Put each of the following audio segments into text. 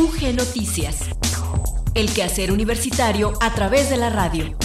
UG Noticias. El quehacer universitario a través de la radio.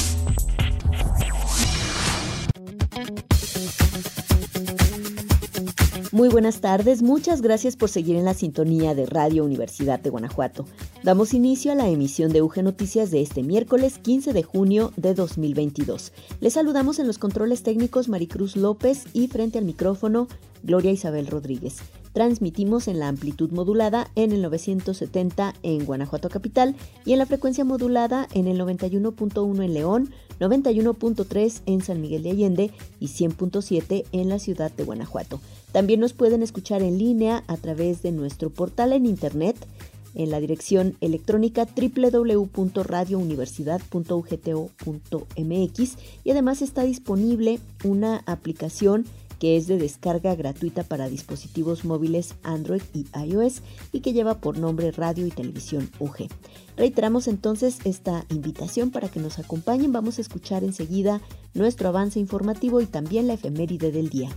Muy buenas tardes, muchas gracias por seguir en la sintonía de Radio Universidad de Guanajuato. Damos inicio a la emisión de UG Noticias de este miércoles 15 de junio de 2022. Les saludamos en los controles técnicos Maricruz López y frente al micrófono Gloria Isabel Rodríguez. Transmitimos en la amplitud modulada en el 970 en Guanajuato Capital y en la frecuencia modulada en el 91.1 en León, 91.3 en San Miguel de Allende y 100.7 en la ciudad de Guanajuato. También nos pueden escuchar en línea a través de nuestro portal en internet en la dirección electrónica www.radiouniversidad.ugto.mx y además está disponible una aplicación que es de descarga gratuita para dispositivos móviles Android y iOS y que lleva por nombre Radio y Televisión UG. Reiteramos entonces esta invitación para que nos acompañen. Vamos a escuchar enseguida nuestro avance informativo y también la efeméride del día.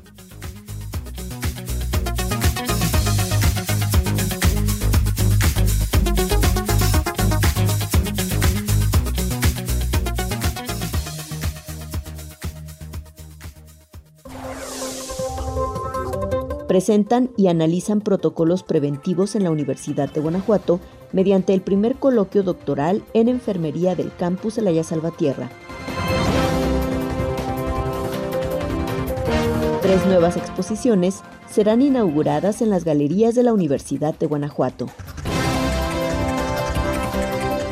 Presentan y analizan protocolos preventivos en la Universidad de Guanajuato mediante el primer coloquio doctoral en enfermería del campus Elaya Salvatierra. Tres nuevas exposiciones serán inauguradas en las galerías de la Universidad de Guanajuato.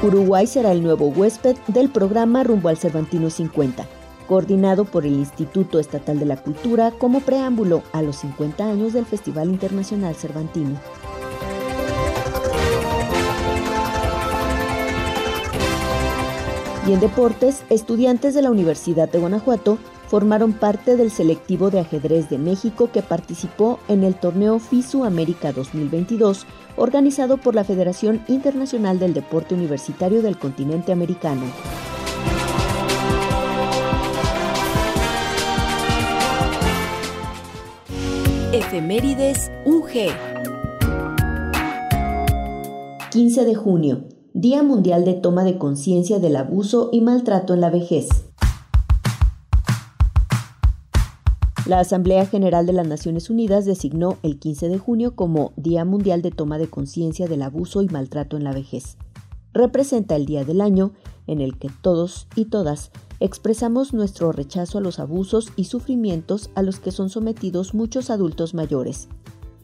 Uruguay será el nuevo huésped del programa Rumbo al Cervantino 50 coordinado por el Instituto Estatal de la Cultura como preámbulo a los 50 años del Festival Internacional Cervantino. Y en deportes, estudiantes de la Universidad de Guanajuato formaron parte del selectivo de ajedrez de México que participó en el torneo FISU América 2022, organizado por la Federación Internacional del Deporte Universitario del Continente Americano. Efemérides UG. 15 de junio, Día Mundial de Toma de Conciencia del Abuso y Maltrato en la Vejez. La Asamblea General de las Naciones Unidas designó el 15 de junio como Día Mundial de Toma de Conciencia del Abuso y Maltrato en la Vejez. Representa el día del año en el que todos y todas expresamos nuestro rechazo a los abusos y sufrimientos a los que son sometidos muchos adultos mayores.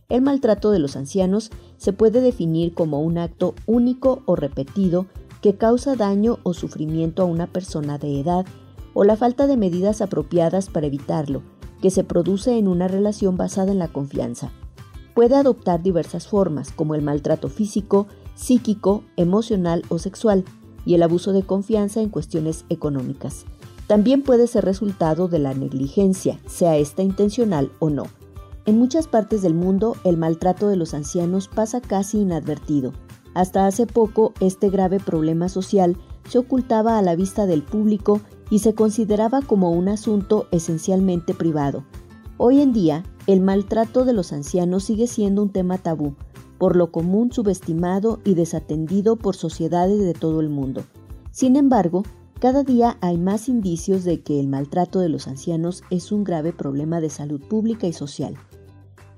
El maltrato de los ancianos se puede definir como un acto único o repetido que causa daño o sufrimiento a una persona de edad o la falta de medidas apropiadas para evitarlo, que se produce en una relación basada en la confianza. Puede adoptar diversas formas, como el maltrato físico, psíquico, emocional o sexual, y el abuso de confianza en cuestiones económicas. También puede ser resultado de la negligencia, sea esta intencional o no. En muchas partes del mundo, el maltrato de los ancianos pasa casi inadvertido. Hasta hace poco, este grave problema social se ocultaba a la vista del público y se consideraba como un asunto esencialmente privado. Hoy en día, el maltrato de los ancianos sigue siendo un tema tabú, por lo común subestimado y desatendido por sociedades de todo el mundo. Sin embargo, cada día hay más indicios de que el maltrato de los ancianos es un grave problema de salud pública y social.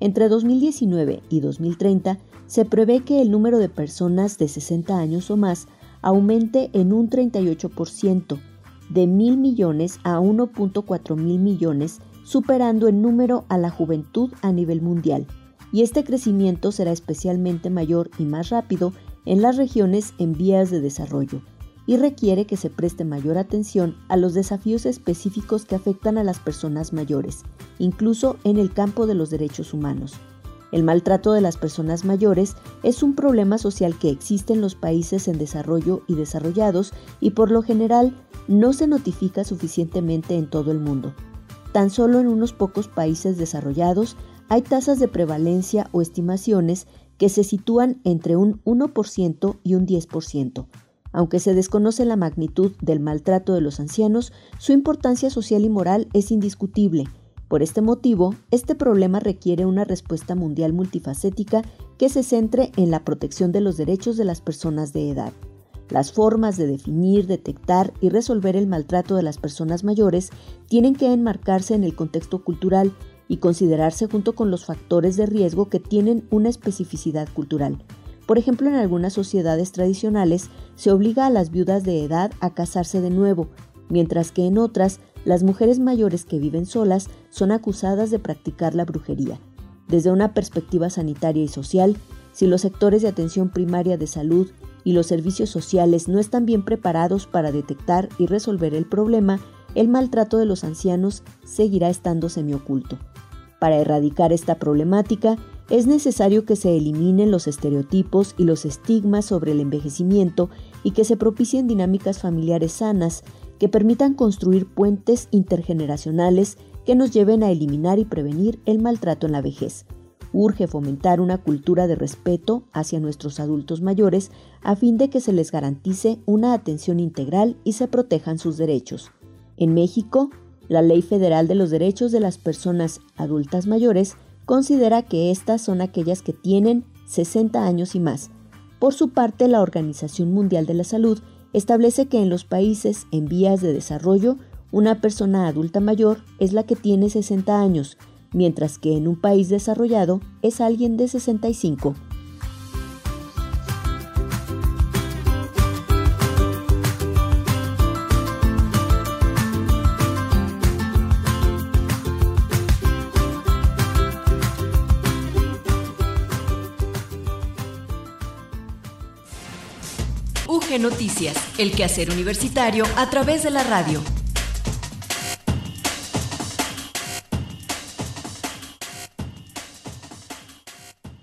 Entre 2019 y 2030 se prevé que el número de personas de 60 años o más aumente en un 38%, de mil millones a 1.4 mil millones, superando en número a la juventud a nivel mundial y este crecimiento será especialmente mayor y más rápido en las regiones en vías de desarrollo y requiere que se preste mayor atención a los desafíos específicos que afectan a las personas mayores, incluso en el campo de los derechos humanos. El maltrato de las personas mayores es un problema social que existe en los países en desarrollo y desarrollados y por lo general no se notifica suficientemente en todo el mundo. Tan solo en unos pocos países desarrollados hay tasas de prevalencia o estimaciones que se sitúan entre un 1% y un 10%. Aunque se desconoce la magnitud del maltrato de los ancianos, su importancia social y moral es indiscutible, Por este motivo, este problema requiere una respuesta mundial multifacética que se centre en la protección de los derechos de las personas de edad. Las formas de definir, detectar y resolver el maltrato de las personas mayores tienen que enmarcarse en el contexto cultural y considerarse junto con los factores de riesgo que tienen una especificidad cultural. Por ejemplo, en algunas sociedades tradicionales se obliga a las viudas de edad a casarse de nuevo, mientras que en otras las mujeres mayores que viven solas son acusadas de practicar la brujería. Desde una perspectiva sanitaria y social, si los sectores de atención primaria de salud y los servicios sociales no están bien preparados para detectar y resolver el problema, el maltrato de los ancianos seguirá estando semioculto. Para erradicar esta problemática, es necesario que se eliminen los estereotipos y los estigmas sobre el envejecimiento y que se propicien dinámicas familiares sanas que permitan construir puentes intergeneracionales que nos lleven a eliminar y prevenir el maltrato en la vejez. Urge fomentar una cultura de respeto hacia nuestros adultos mayores a fin de que se les garantice una atención integral y se protejan sus derechos. En México, la Ley Federal de los Derechos de las Personas Adultas Mayores considera que estas son aquellas que tienen 60 años y más. Por su parte, la Organización Mundial de la Salud establece que en los países en vías de desarrollo, una persona adulta mayor es la que tiene 60 años, mientras que en un país desarrollado es alguien de 65. Noticias, el quehacer universitario a través de la radio.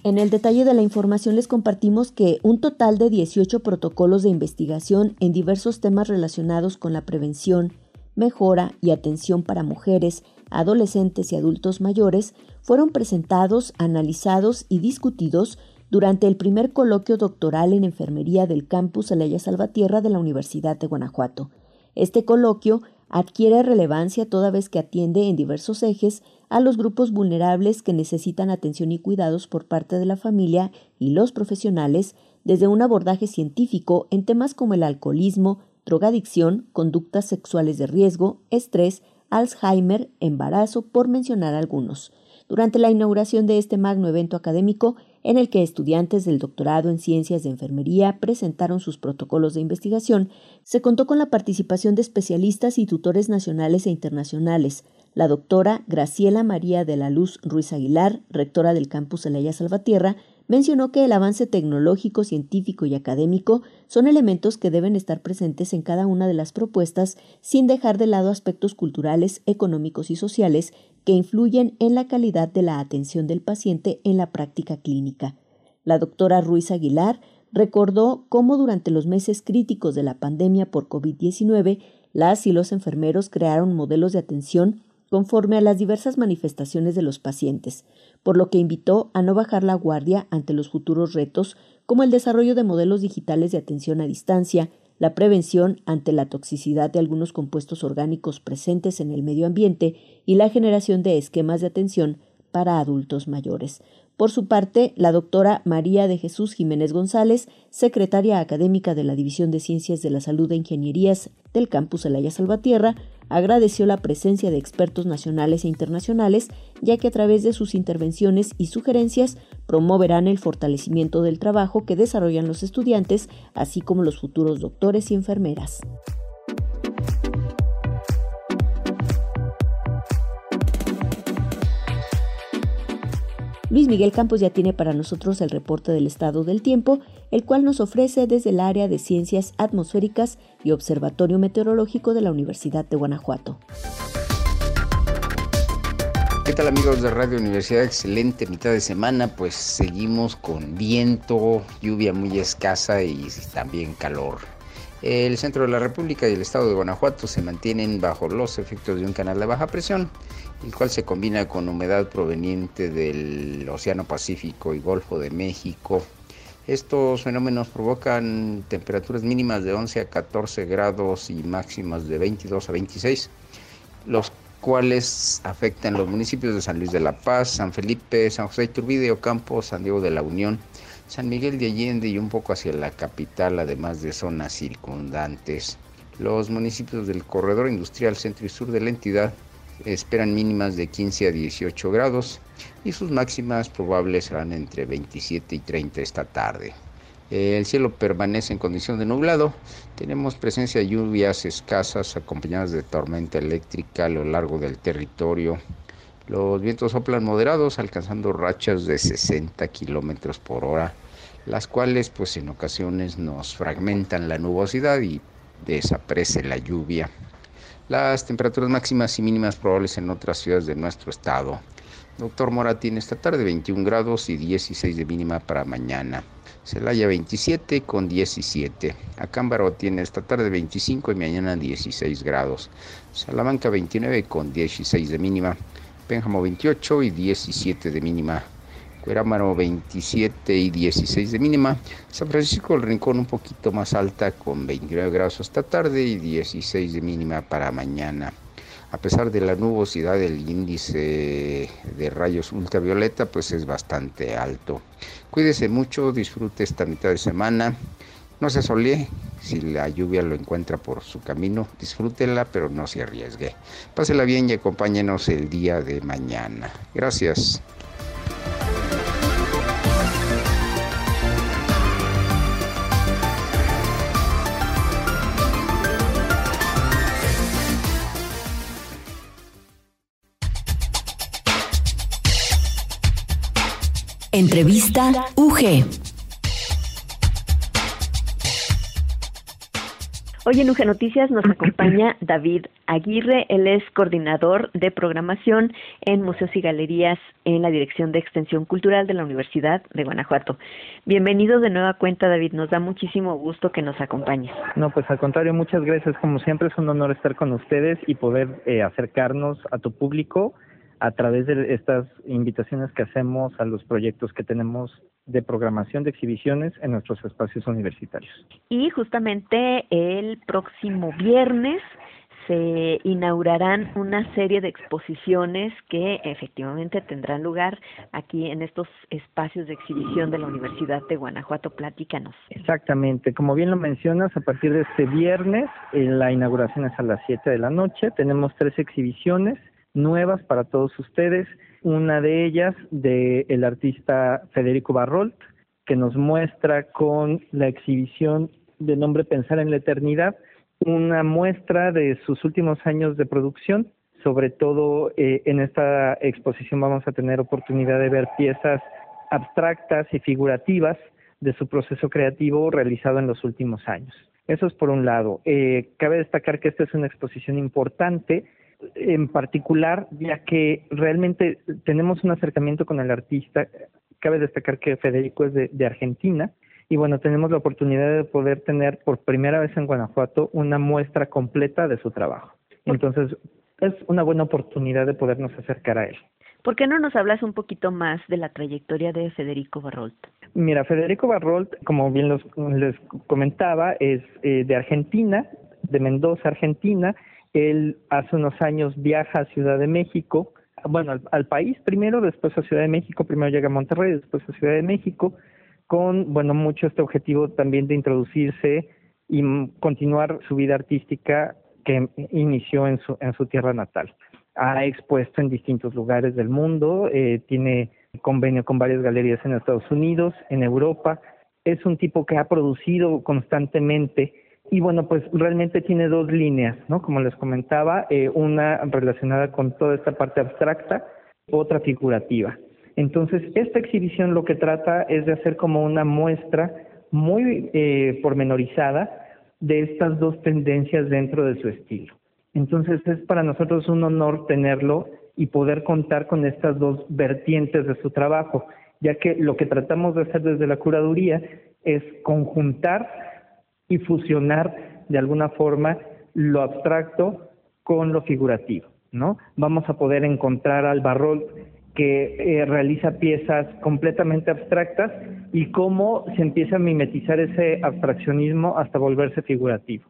En el detalle de la información les compartimos que un total de 18 protocolos de investigación en diversos temas relacionados con la prevención, mejora y atención para mujeres, adolescentes y adultos mayores fueron presentados, analizados y discutidos durante el primer coloquio doctoral en enfermería del campus Alaya Salvatierra de la Universidad de Guanajuato. Este coloquio adquiere relevancia toda vez que atiende en diversos ejes a los grupos vulnerables que necesitan atención y cuidados por parte de la familia y los profesionales desde un abordaje científico en temas como el alcoholismo, drogadicción, conductas sexuales de riesgo, estrés, Alzheimer, embarazo, por mencionar algunos. Durante la inauguración de este magno evento académico, en el que estudiantes del doctorado en ciencias de enfermería presentaron sus protocolos de investigación, se contó con la participación de especialistas y tutores nacionales e internacionales. La doctora Graciela María de la Luz Ruiz Aguilar, rectora del campus Elaya Salvatierra, mencionó que el avance tecnológico, científico y académico son elementos que deben estar presentes en cada una de las propuestas sin dejar de lado aspectos culturales, económicos y sociales que influyen en la calidad de la atención del paciente en la práctica clínica. La doctora Ruiz Aguilar recordó cómo durante los meses críticos de la pandemia por COVID-19, las y los enfermeros crearon modelos de atención conforme a las diversas manifestaciones de los pacientes, por lo que invitó a no bajar la guardia ante los futuros retos como el desarrollo de modelos digitales de atención a distancia, la prevención ante la toxicidad de algunos compuestos orgánicos presentes en el medio ambiente y la generación de esquemas de atención para adultos mayores. Por su parte, la doctora María de Jesús Jiménez González, secretaria académica de la División de Ciencias de la Salud e Ingenierías del campus Elaya Salvatierra, agradeció la presencia de expertos nacionales e internacionales, ya que a través de sus intervenciones y sugerencias promoverán el fortalecimiento del trabajo que desarrollan los estudiantes, así como los futuros doctores y enfermeras. Luis Miguel Campos ya tiene para nosotros el reporte del estado del tiempo, el cual nos ofrece desde el área de Ciencias Atmosféricas y Observatorio Meteorológico de la Universidad de Guanajuato. ¿Qué tal amigos de Radio Universidad? Excelente mitad de semana, pues seguimos con viento, lluvia muy escasa y también calor. El centro de la República y el estado de Guanajuato se mantienen bajo los efectos de un canal de baja presión el cual se combina con humedad proveniente del Océano Pacífico y Golfo de México. Estos fenómenos provocan temperaturas mínimas de 11 a 14 grados y máximas de 22 a 26. Los cuales afectan los municipios de San Luis de la Paz, San Felipe, San José Iturbide, Ocampo, San Diego de la Unión, San Miguel de Allende y un poco hacia la capital, además de zonas circundantes. Los municipios del corredor industrial centro y sur de la entidad esperan mínimas de 15 a 18 grados y sus máximas probables serán entre 27 y 30 esta tarde. El cielo permanece en condición de nublado. Tenemos presencia de lluvias escasas acompañadas de tormenta eléctrica a lo largo del territorio. Los vientos soplan moderados, alcanzando rachas de 60 kilómetros por hora, las cuales, pues en ocasiones, nos fragmentan la nubosidad y desaparece la lluvia. Las temperaturas máximas y mínimas probables en otras ciudades de nuestro estado. Doctor Mora tiene esta tarde 21 grados y 16 de mínima para mañana. Celaya 27 con 17. Acámbaro tiene esta tarde 25 y mañana 16 grados. Salamanca 29 con 16 de mínima. Pénjamo 28 y 17 de mínima. Cuerámaro 27 y 16 de mínima. San Francisco el Rincón un poquito más alta con 29 grados esta tarde y 16 de mínima para mañana. A pesar de la nubosidad, el índice de rayos ultravioleta pues es bastante alto. Cuídese mucho, disfrute esta mitad de semana. No se solee, si la lluvia lo encuentra por su camino, disfrútela, pero no se arriesgue. Pásela bien y acompáñenos el día de mañana. Gracias. Entrevista UG. Hoy en UG Noticias nos acompaña David Aguirre, él es coordinador de programación en museos y galerías en la Dirección de Extensión Cultural de la Universidad de Guanajuato. Bienvenido de nueva cuenta, David, nos da muchísimo gusto que nos acompañes. No, pues al contrario, muchas gracias. Como siempre es un honor estar con ustedes y poder eh, acercarnos a tu público a través de estas invitaciones que hacemos a los proyectos que tenemos de programación de exhibiciones en nuestros espacios universitarios. Y justamente el próximo viernes se inaugurarán una serie de exposiciones que efectivamente tendrán lugar aquí en estos espacios de exhibición de la Universidad de Guanajuato. Platícanos. Exactamente, como bien lo mencionas, a partir de este viernes eh, la inauguración es a las 7 de la noche. Tenemos tres exhibiciones nuevas para todos ustedes. Una de ellas de el artista Federico Barrolt, que nos muestra con la exhibición de nombre Pensar en la Eternidad, una muestra de sus últimos años de producción. Sobre todo eh, en esta exposición vamos a tener oportunidad de ver piezas abstractas y figurativas de su proceso creativo realizado en los últimos años. Eso es por un lado. Eh, cabe destacar que esta es una exposición importante en particular, ya que realmente tenemos un acercamiento con el artista. Cabe destacar que Federico es de, Argentina y bueno, tenemos la oportunidad de poder tener por primera vez en Guanajuato una muestra completa de su trabajo. Entonces, es una buena oportunidad de podernos acercar a él. ¿Por qué no nos hablas un poquito más de la trayectoria de Federico Barrolt? Mira, Federico Barrolt, como bien les comentaba, es eh, de Argentina, de Mendoza, Argentina, él hace unos años viaja a Ciudad de México, bueno, al, país primero, después a Ciudad de México, primero llega a Monterrey, después a Ciudad de México, con, bueno, mucho este objetivo también de introducirse y continuar su vida artística que inició en su, en su tierra natal. Ha expuesto en distintos lugares del mundo, eh, tiene convenio con varias galerías en Estados Unidos, en Europa. Es un tipo que ha producido constantemente y bueno, pues realmente tiene dos líneas, ¿no? Como les comentaba, eh, una relacionada con toda esta parte abstracta, otra figurativa. Entonces, esta exhibición lo que trata es de hacer como una muestra muy eh, pormenorizada de estas dos tendencias dentro de su estilo. Entonces, es para nosotros un honor tenerlo y poder contar con estas dos vertientes de su trabajo, ya que lo que tratamos de hacer desde la curaduría es conjuntar y fusionar de alguna forma lo abstracto con lo figurativo, ¿no? Vamos a poder encontrar al Barrol que eh, realiza piezas completamente abstractas y cómo se empieza a mimetizar ese abstraccionismo hasta volverse figurativo.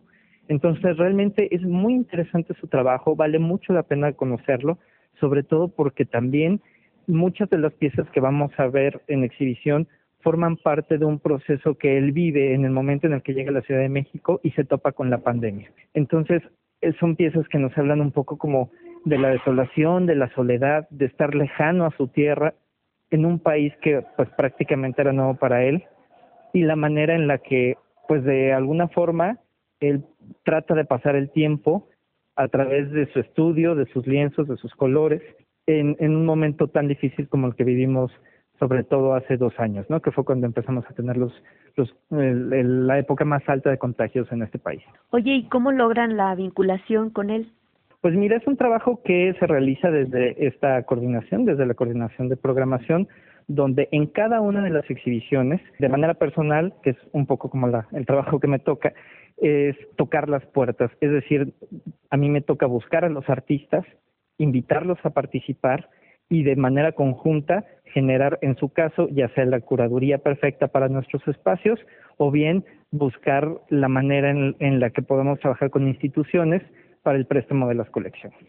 Entonces, realmente es muy interesante su trabajo, vale mucho la pena conocerlo, sobre todo porque también muchas de las piezas que vamos a ver en exhibición forman parte de un proceso que él vive en el momento en el que llega a la Ciudad de México y se topa con la pandemia. Entonces, eh, son piezas que nos hablan un poco como de la desolación, de la soledad, de estar lejano a su tierra en un país que pues prácticamente era nuevo para él y la manera en la que pues de alguna forma él trata de pasar el tiempo a través de su estudio, de sus lienzos, de sus colores, en, en un momento tan difícil como el que vivimos sobre todo hace dos años, ¿no? Que fue cuando empezamos a tener los, los la época más alta de contagios en este país. Oye, ¿y cómo logran la vinculación con él? Pues mira, es un trabajo que se realiza desde esta coordinación, desde la coordinación de programación, donde en cada una de las exhibiciones, de manera personal, que es un poco como la, el trabajo que me toca, es tocar las puertas. Es decir, a mí me toca buscar a los artistas, invitarlos a participar y de manera conjunta generar, en su caso, ya sea la curaduría perfecta para nuestros espacios o bien buscar la manera en, la que podemos trabajar con instituciones para el préstamo de las colecciones.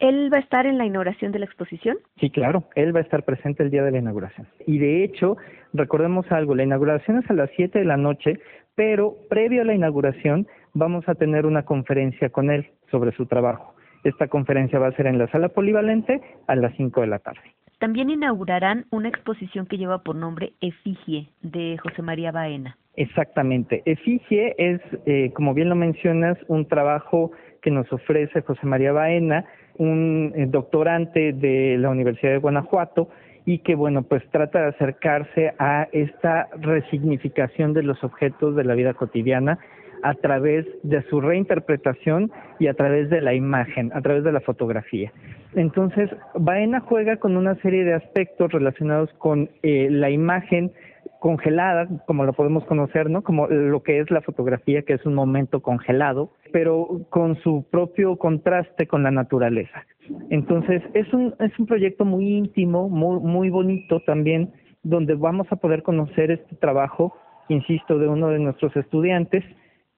¿Él va a estar en la inauguración de la exposición? Sí, claro, él va a estar presente el día de la inauguración. Y de hecho, recordemos algo, la inauguración es a las 7 de la noche, pero previo a la inauguración vamos a tener una conferencia con él sobre su trabajo. Esta conferencia va a ser en la sala polivalente a las 5 de la tarde. También inaugurarán una exposición que lleva por nombre Efigie de José María Baena. Exactamente. Efigie es, eh, como bien lo mencionas, un trabajo que nos ofrece José María Baena, un eh, doctorante de la Universidad de Guanajuato, y que bueno pues trata de acercarse a esta resignificación de los objetos de la vida cotidiana a través de su reinterpretación y a través de la imagen, a través de la fotografía. Entonces, Baena juega con una serie de aspectos relacionados con eh, la imagen congelada, como lo podemos conocer, ¿no? Como lo que es la fotografía, que es un momento congelado, pero con su propio contraste con la naturaleza. Entonces, es un, es un proyecto muy íntimo, muy, muy bonito también, donde vamos a poder conocer este trabajo, insisto, de uno de nuestros estudiantes,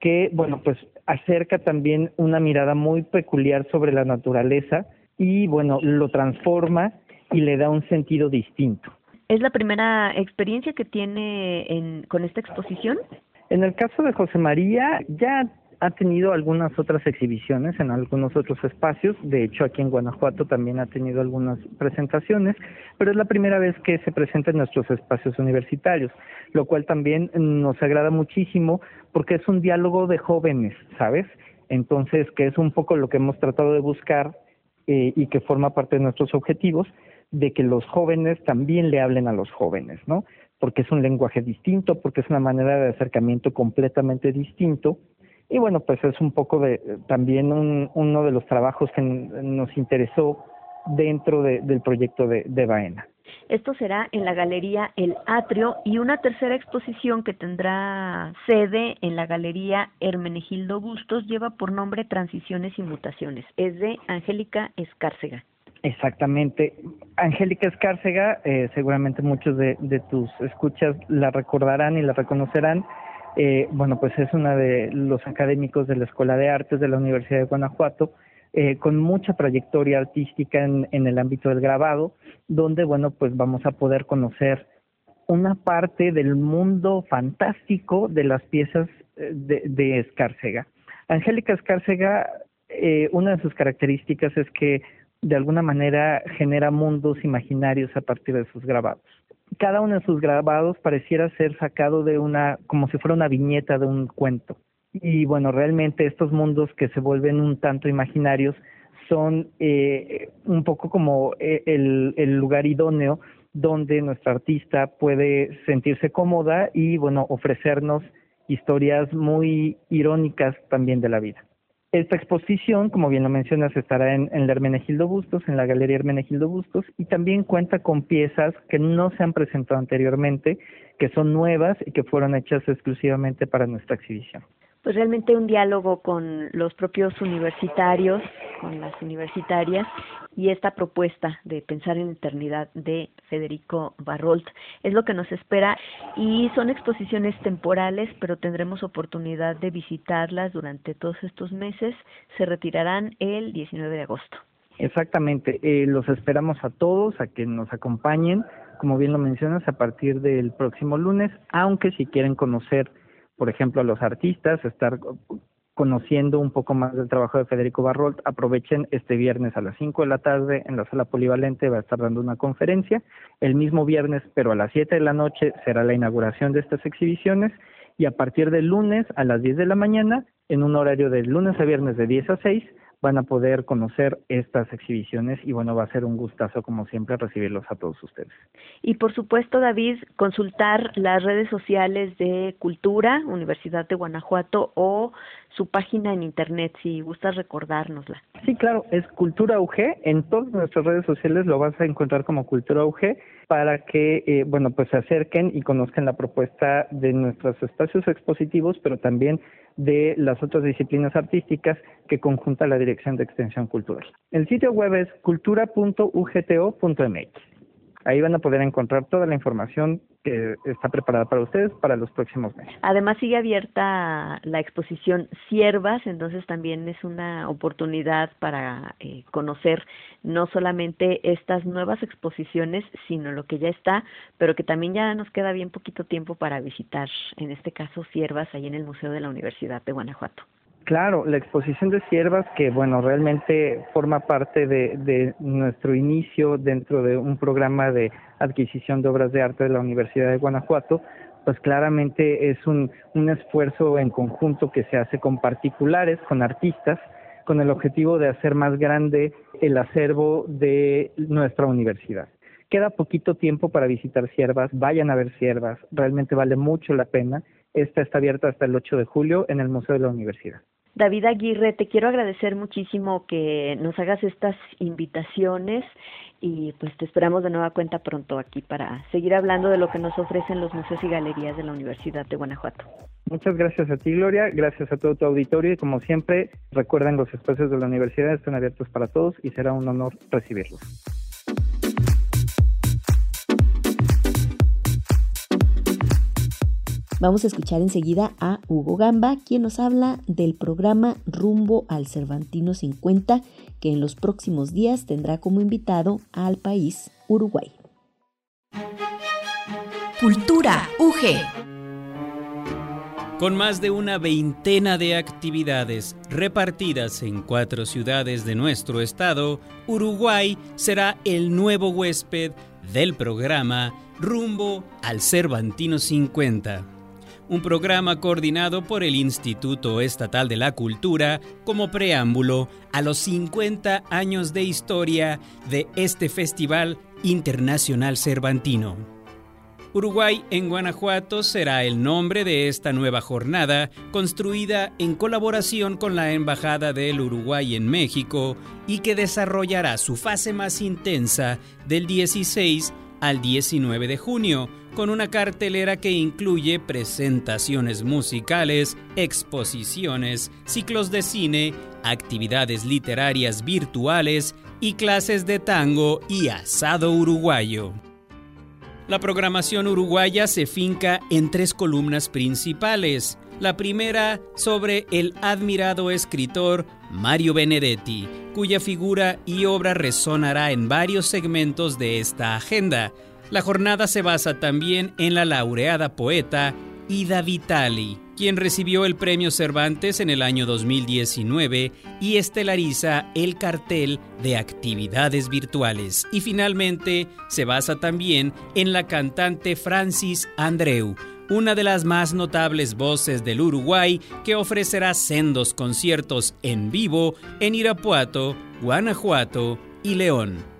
que, bueno, pues acerca también una mirada muy peculiar sobre la naturaleza y, bueno, lo transforma y le da un sentido distinto. ¿Es la primera experiencia que tiene en, con esta exposición? En el caso de José María, ya ha tenido algunas otras exhibiciones en algunos otros espacios, de hecho aquí en Guanajuato también ha tenido algunas presentaciones, pero es la primera vez que se presenta en nuestros espacios universitarios, lo cual también nos agrada muchísimo porque es un diálogo de jóvenes, ¿sabes? Entonces, que es un poco lo que hemos tratado de buscar eh, y que forma parte de nuestros objetivos, de que los jóvenes también le hablen a los jóvenes, ¿no? Porque es un lenguaje distinto, porque es una manera de acercamiento completamente distinto y bueno, pues es un poco de también un, uno de los trabajos que nos interesó dentro del proyecto de, de Baena. Esto será en la Galería El Atrio y una tercera exposición que tendrá sede en la Galería Hermenegildo Bustos lleva por nombre Transiciones y Mutaciones. Es de Angélica Escárcega. Exactamente. Angélica Escárcega, eh, seguramente muchos de, de tus escuchas la recordarán y la reconocerán eh, bueno, pues es una de los académicos de la Escuela de Artes de la Universidad de Guanajuato, eh, con mucha trayectoria artística en, el ámbito del grabado, donde, bueno, pues vamos a poder conocer una parte del mundo fantástico de las piezas eh, de, de Escárcega. Angélica Escárcega, una de sus características es que de alguna manera genera mundos imaginarios a partir de sus grabados cada uno de sus grabados pareciera ser sacado de una, como si fuera una viñeta de un cuento. Y bueno, realmente estos mundos que se vuelven un tanto imaginarios son eh, un poco como eh, el, el lugar idóneo donde nuestra artista puede sentirse cómoda y bueno, ofrecernos historias muy irónicas también de la vida. Esta exposición, como bien lo mencionas, estará en, en Hermenegildo Bustos, en la Galería Hermenegildo Bustos, y también cuenta con piezas que no se han presentado anteriormente, que son nuevas y que fueron hechas exclusivamente para nuestra exhibición. Pues realmente un diálogo con los propios universitarios, con las universitarias y esta propuesta de pensar en eternidad de Federico Barrolt es lo que nos espera y son exposiciones temporales, pero tendremos oportunidad de visitarlas durante todos estos meses. Se retirarán el 19 de agosto. Exactamente, eh, los esperamos a todos a que nos acompañen, como bien lo mencionas, a partir del próximo lunes, aunque si quieren conocer, por ejemplo, a los artistas, estar conociendo un poco más del trabajo de Federico Barrolt, aprovechen este viernes a las 5 de la tarde en la sala polivalente, va a estar dando una conferencia. El mismo viernes, pero a las 7 de la noche, será la inauguración de estas exhibiciones y a partir del lunes a las 10 de la mañana, en un horario de lunes a viernes de 10 a 6, van a poder conocer estas exhibiciones y bueno, va a ser un gustazo como siempre recibirlos a todos ustedes. Y por supuesto, David, consultar las redes sociales de Cultura, Universidad de Guanajuato o su página en internet, si gustas recordárnosla. Sí, claro, es Cultura UG. En todas nuestras redes sociales lo vas a encontrar como Cultura UG para que, eh, bueno, pues se acerquen y conozcan la propuesta de nuestros espacios expositivos, pero también de las otras disciplinas artísticas que conjunta la Dirección de Extensión Cultural. El sitio web es cultura.ugto.mx. Ahí van a poder encontrar toda la información que está preparada para ustedes para los próximos meses. Además sigue abierta la exposición Siervas, entonces también es una oportunidad para eh, conocer no solamente estas nuevas exposiciones, sino lo que ya está, pero que también ya nos queda bien poquito tiempo para visitar, en este caso Siervas, ahí en el Museo de la Universidad de Guanajuato. Claro, la exposición de siervas que, bueno, realmente forma parte de, de, nuestro inicio dentro de un programa de adquisición de obras de arte de la Universidad de Guanajuato, pues claramente es un, un esfuerzo en conjunto que se hace con particulares, con artistas, con el objetivo de hacer más grande el acervo de nuestra universidad. Queda poquito tiempo para visitar siervas, vayan a ver siervas, realmente vale mucho la pena. Esta está abierta hasta el 8 de julio en el Museo de la Universidad. David Aguirre, te quiero agradecer muchísimo que nos hagas estas invitaciones y pues te esperamos de nueva cuenta pronto aquí para seguir hablando de lo que nos ofrecen los museos y galerías de la Universidad de Guanajuato. Muchas gracias a ti, Gloria, gracias a todo tu auditorio y como siempre, recuerden los espacios de la universidad están abiertos para todos y será un honor recibirlos. Vamos a escuchar enseguida a Hugo Gamba, quien nos habla del programa Rumbo al Cervantino 50, que en los próximos días tendrá como invitado al país Uruguay. Cultura UG. Con más de una veintena de actividades repartidas en cuatro ciudades de nuestro estado, Uruguay será el nuevo huésped del programa Rumbo al Cervantino 50 un programa coordinado por el Instituto Estatal de la Cultura como preámbulo a los 50 años de historia de este Festival Internacional Cervantino. Uruguay en Guanajuato será el nombre de esta nueva jornada, construida en colaboración con la Embajada del Uruguay en México y que desarrollará su fase más intensa del 16 al 19 de junio, con una cartelera que incluye presentaciones musicales, exposiciones, ciclos de cine, actividades literarias virtuales y clases de tango y asado uruguayo. La programación uruguaya se finca en tres columnas principales. La primera sobre el admirado escritor Mario Benedetti, cuya figura y obra resonará en varios segmentos de esta agenda. La jornada se basa también en la laureada poeta Ida Vitali, quien recibió el premio Cervantes en el año 2019 y estelariza el cartel de actividades virtuales. Y finalmente se basa también en la cantante Francis Andreu, una de las más notables voces del Uruguay que ofrecerá sendos conciertos en vivo en Irapuato, Guanajuato y León.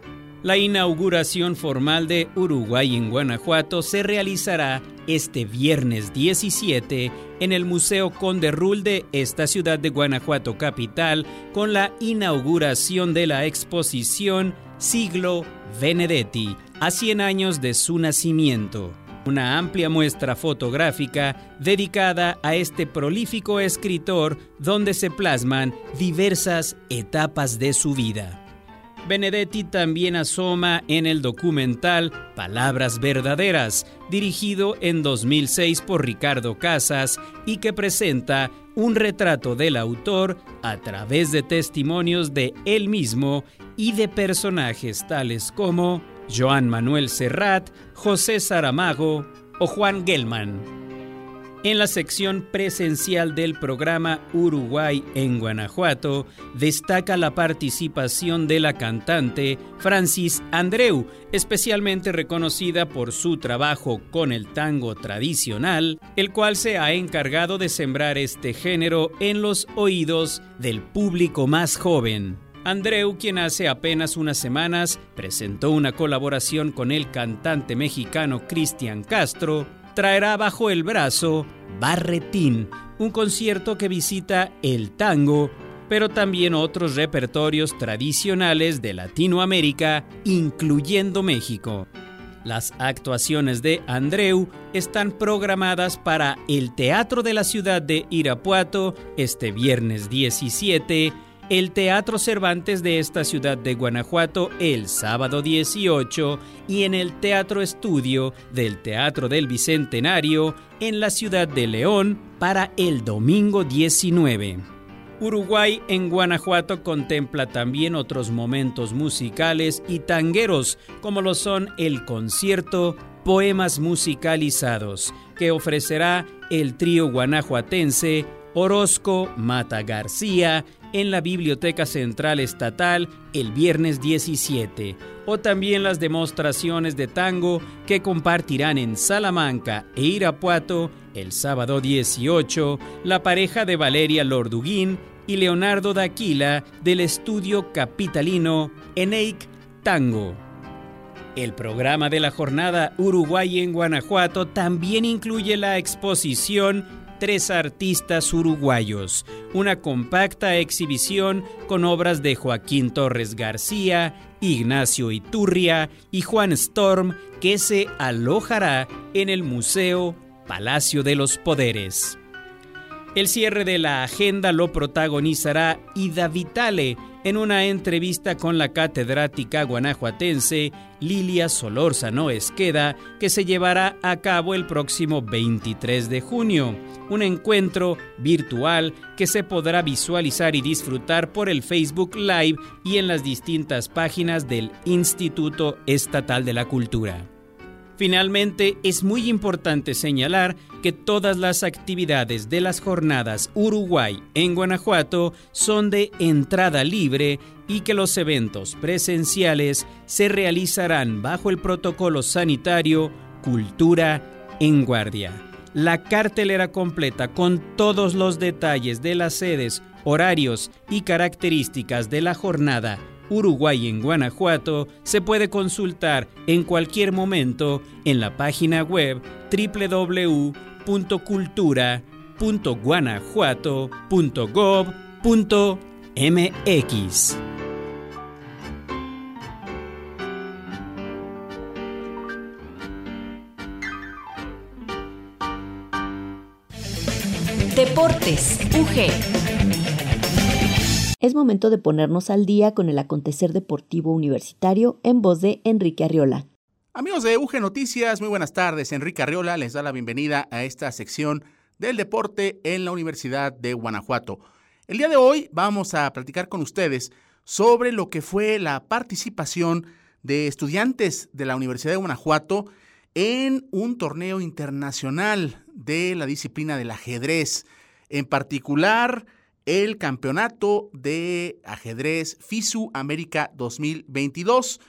La inauguración formal de Uruguay en Guanajuato se realizará este viernes 17 en el Museo Conde Rull de esta ciudad de Guanajuato capital con la inauguración de la exposición Siglo Benedetti, a 100 años de su nacimiento. una amplia muestra fotográfica dedicada a este prolífico escritor donde se plasman diversas etapas de su vida. Benedetti también asoma en el documental Palabras Verdaderas, dirigido en 2006 por Ricardo Casas y que presenta un retrato del autor a través de testimonios de él mismo y de personajes tales como Joan Manuel Serrat, José Saramago o Juan Gelman. En la sección presencial del programa Uruguay en Guanajuato, destaca la participación de la cantante Francis Andreu, especialmente reconocida por su trabajo con el tango tradicional, el cual se ha encargado de sembrar este género en los oídos del público más joven. Andreu, quien hace apenas unas semanas presentó una colaboración con el cantante mexicano Cristian Castro, traerá bajo el brazo Barretín, un concierto que visita el tango, pero también otros repertorios tradicionales de Latinoamérica, incluyendo México. Las actuaciones de Andreu están programadas para el Teatro de la Ciudad de Irapuato este viernes 17 el Teatro Cervantes de esta ciudad de Guanajuato el sábado 18 y en el Teatro Estudio del Teatro del Bicentenario en la ciudad de León para el domingo 19. Uruguay en Guanajuato contempla también otros momentos musicales y tangueros como lo son el concierto Poemas Musicalizados que ofrecerá el trío guanajuatense Orozco Mata García en la Biblioteca Central Estatal el viernes 17, o también las demostraciones de tango que compartirán en Salamanca e Irapuato el sábado 18 la pareja de Valeria Lorduguín y Leonardo Daquila del estudio capitalino Eneik Tango. El programa de la jornada Uruguay en Guanajuato también incluye la exposición tres artistas uruguayos, una compacta exhibición con obras de Joaquín Torres García, Ignacio Iturria y Juan Storm que se alojará en el Museo Palacio de los Poderes. El cierre de la agenda lo protagonizará Ida Vitale en una entrevista con la catedrática guanajuatense Lilia Solórzano Esqueda, que se llevará a cabo el próximo 23 de junio. Un encuentro virtual que se podrá visualizar y disfrutar por el Facebook Live y en las distintas páginas del Instituto Estatal de la Cultura. Finalmente, es muy importante señalar que todas las actividades de las jornadas Uruguay en Guanajuato son de entrada libre y que los eventos presenciales se realizarán bajo el protocolo sanitario Cultura en Guardia. La cartelera completa con todos los detalles de las sedes, horarios y características de la jornada Uruguay en Guanajuato se puede consultar en cualquier momento en la página web www.cultura.guanajuato.gov.mx. Deportes UG. Es momento de ponernos al día con el acontecer deportivo universitario en voz de Enrique Arriola. Amigos de UG Noticias, muy buenas tardes. Enrique Arriola les da la bienvenida a esta sección del deporte en la Universidad de Guanajuato. El día de hoy vamos a platicar con ustedes sobre lo que fue la participación de estudiantes de la Universidad de Guanajuato en un torneo internacional de la disciplina del ajedrez. En particular, el campeonato de ajedrez FISU América 2022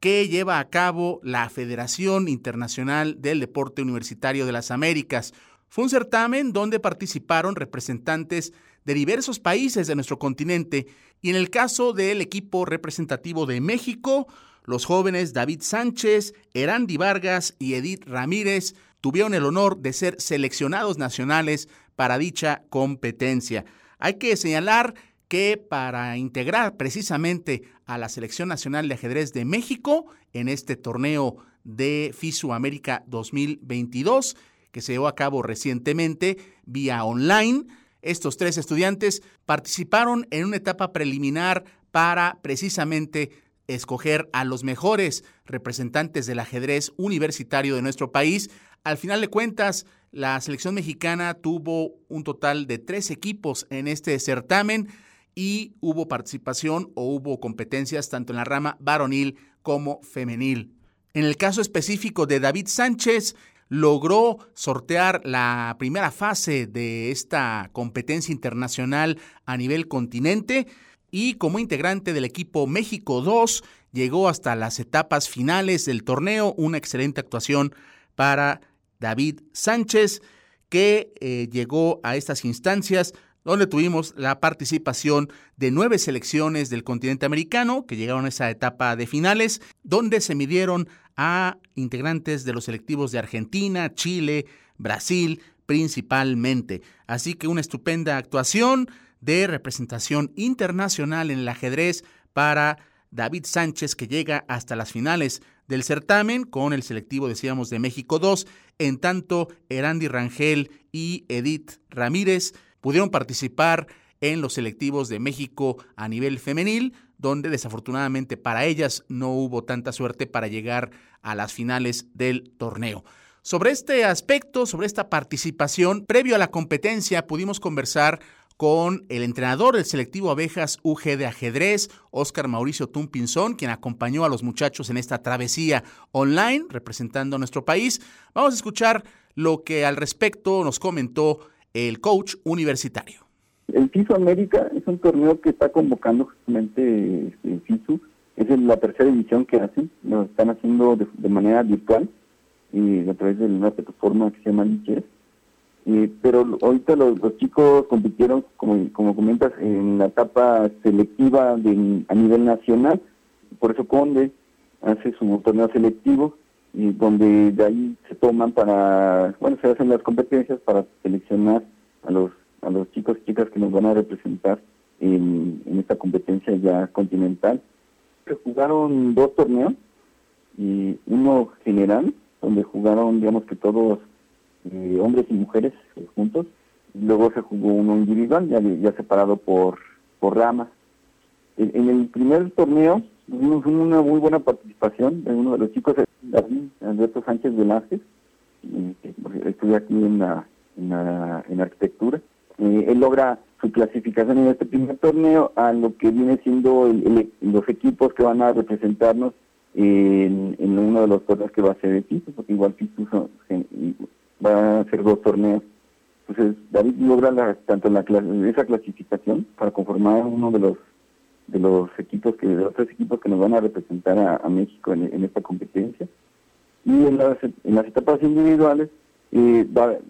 que lleva a cabo la Federación Internacional del Deporte Universitario de las Américas. Fue un certamen donde participaron representantes de diversos países de nuestro continente y en el caso del equipo representativo de México, los jóvenes David Sánchez, Erandi Vargas y Edith Ramírez tuvieron el honor de ser seleccionados nacionales para dicha competencia. Hay que señalar que para integrar precisamente a la Selección Nacional de Ajedrez de México en este torneo de FISU América 2022, que se llevó a cabo recientemente vía online. Estos tres estudiantes participaron en una etapa preliminar para precisamente escoger a los mejores representantes del ajedrez universitario de nuestro país. Al final de cuentas, la selección mexicana tuvo un total de tres equipos en este certamen y hubo participación o hubo competencias tanto en la rama varonil como femenil. En el caso específico de David Sánchez, logró sortear la primera fase de esta competencia internacional a nivel continente y como integrante del equipo México 2 llegó hasta las etapas finales del torneo, una excelente actuación para David Sánchez que eh, llegó a estas instancias donde tuvimos la participación de nueve selecciones del continente americano que llegaron a esa etapa de finales, donde se midieron a integrantes de los selectivos de Argentina, Chile, Brasil, principalmente. Así que una estupenda actuación de representación internacional en el ajedrez para David Sánchez, que llega hasta las finales del certamen con el selectivo, decíamos, de México 2, en tanto Erandi Rangel y Edith Ramírez pudieron participar en los selectivos de México a nivel femenil, donde desafortunadamente para ellas no hubo tanta suerte para llegar a las finales del torneo. Sobre este aspecto, sobre esta participación, previo a la competencia pudimos conversar con el entrenador del selectivo Abejas UG de ajedrez, Oscar Mauricio Tumpinzón, quien acompañó a los muchachos en esta travesía online representando a nuestro país. Vamos a escuchar lo que al respecto nos comentó el coach universitario. El FISU América es un torneo que está convocando justamente este, FISU. Es la tercera edición que hacen. Lo están haciendo de, manera virtual y a través de una plataforma que se llama Lichess. Pero ahorita los, chicos compitieron, como, como comentas, en la etapa selectiva de, a nivel nacional. Por eso Conde hace su torneo selectivo y donde de ahí se toman para, bueno, se hacen las competencias para seleccionar a los a los chicos y chicas que nos van a representar en, esta competencia ya continental. Jugaron dos torneos y uno general, donde jugaron, digamos que todos eh, hombres y mujeres juntos. luego se jugó uno individual, ya, separado por, por ramas. En, el primer torneo tuvimos una muy buena participación de uno de los chicos, Alberto Sánchez Velázquez, que estudia aquí en la, en, la, en arquitectura. Eh, él logra su clasificación en este primer torneo a lo que viene siendo los equipos que van a representarnos en, uno de los torneos que va a ser de piso, porque igual piso va a ser dos torneos. Entonces David logra tanto la, esa clasificación para conformar uno de los de los equipos que de los tres equipos que nos van a representar a, México en, esta competencia y en las, en las etapas individuales eh,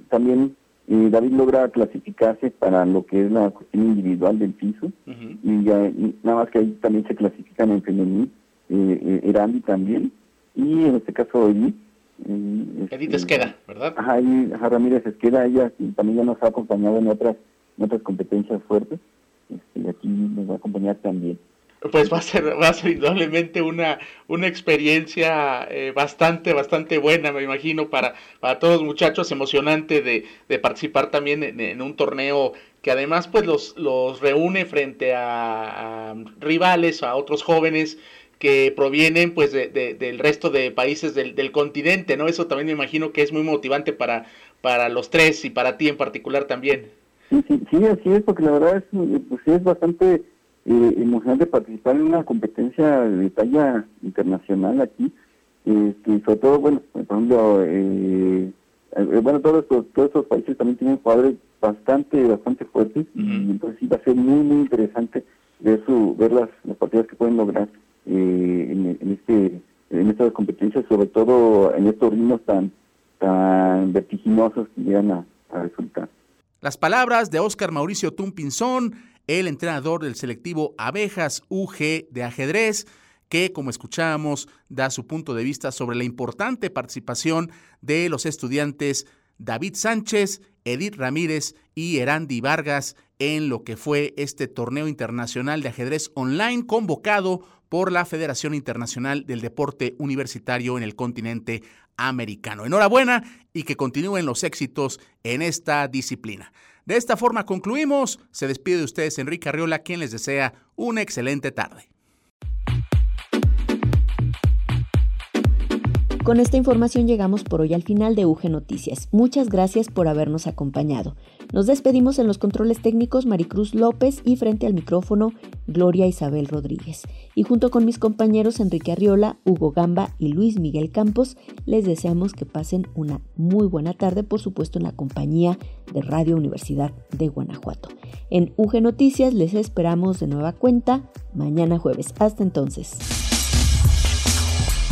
también y David logra clasificarse para lo que es la cuestión individual del piso y, ya, nada más que ahí también se clasifican en femenil, eh, eh Erandi también y en este caso Edith. Eh, Edith Esqueda, ¿verdad? Ajá, y, Ramírez Esqueda, ella también ya nos ha acompañado en otras, en otras competencias fuertes este, y aquí nos va a acompañar también pues va a ser, va a ser indudablemente una, una experiencia eh, bastante, bastante buena, me imagino, para, para todos los muchachos, emocionante de, de participar también en, un torneo que además pues los, los reúne frente a, rivales, a otros jóvenes que provienen pues de, del resto de países del, del, continente, ¿no? Eso también me imagino que es muy motivante para, para los tres y para ti en particular también. Sí, sí, sí así es, porque la verdad es, pues, es bastante eh, emocionante participar en una competencia de talla internacional aquí, eh, que sobre todo, bueno, por ejemplo, eh, eh, bueno, todos estos, todos estos países también tienen jugadores bastante, bastante fuertes, y entonces sí va a ser muy, muy interesante ver, su, ver las, las partidas que pueden lograr en, en, este en estas competencias, sobre todo en estos ritmos tan, tan vertiginosos que llegan a, a resultar. Las palabras de Oscar Mauricio Tumpinzón el entrenador del selectivo Abejas UG de ajedrez, que, como escuchábamos, da su punto de vista sobre la importante participación de los estudiantes David Sánchez Edith Ramírez y Erandi Vargas en lo que fue este torneo internacional de ajedrez online convocado por la Federación Internacional del Deporte Universitario en el continente americano. Enhorabuena y que continúen los éxitos en esta disciplina. De esta forma concluimos. Se despide de ustedes Enrique Arriola, quien les desea una excelente tarde. Con esta información llegamos por hoy al final de UG Noticias. Muchas gracias por habernos acompañado. Nos despedimos en los controles técnicos Maricruz López y frente al micrófono Gloria Isabel Rodríguez. Y junto con mis compañeros Enrique Arriola, Hugo Gamba y Luis Miguel Campos, les deseamos que pasen una muy buena tarde, por supuesto en la compañía de Radio Universidad de Guanajuato. En UG Noticias les esperamos de nueva cuenta mañana jueves. Hasta entonces.